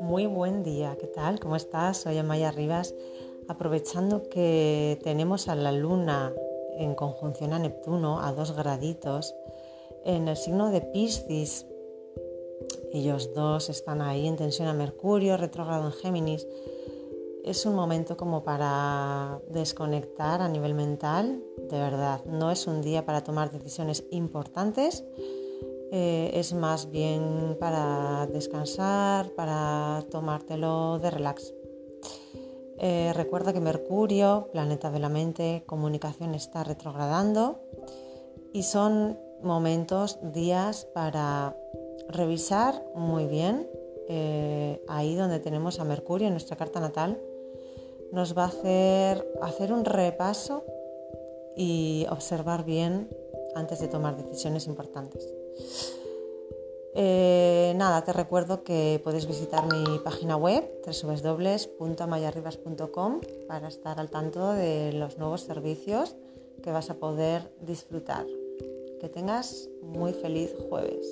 Muy buen día, ¿qué tal? ¿Cómo estás? Soy Amaya Rivas. Aprovechando que tenemos a la luna en conjunción a Neptuno a dos graditos en el signo de Piscis, ellos dos están ahí en tensión a Mercurio, retrógrado en Géminis. Es un momento como para desconectar a nivel mental, de verdad. No es un día para tomar decisiones importantes, eh, es más bien para descansar, para tomártelo de relax. Eh, recuerda que Mercurio, planeta de la mente, comunicación, está retrogradando y son momentos, días para revisar muy bien eh, ahí donde tenemos a Mercurio en nuestra carta natal. Nos va a hacer hacer un repaso y observar bien antes de tomar decisiones importantes. Eh, nada, te recuerdo que puedes visitar mi página web www.mayarribas.com para estar al tanto de los nuevos servicios que vas a poder disfrutar. Que tengas muy feliz jueves.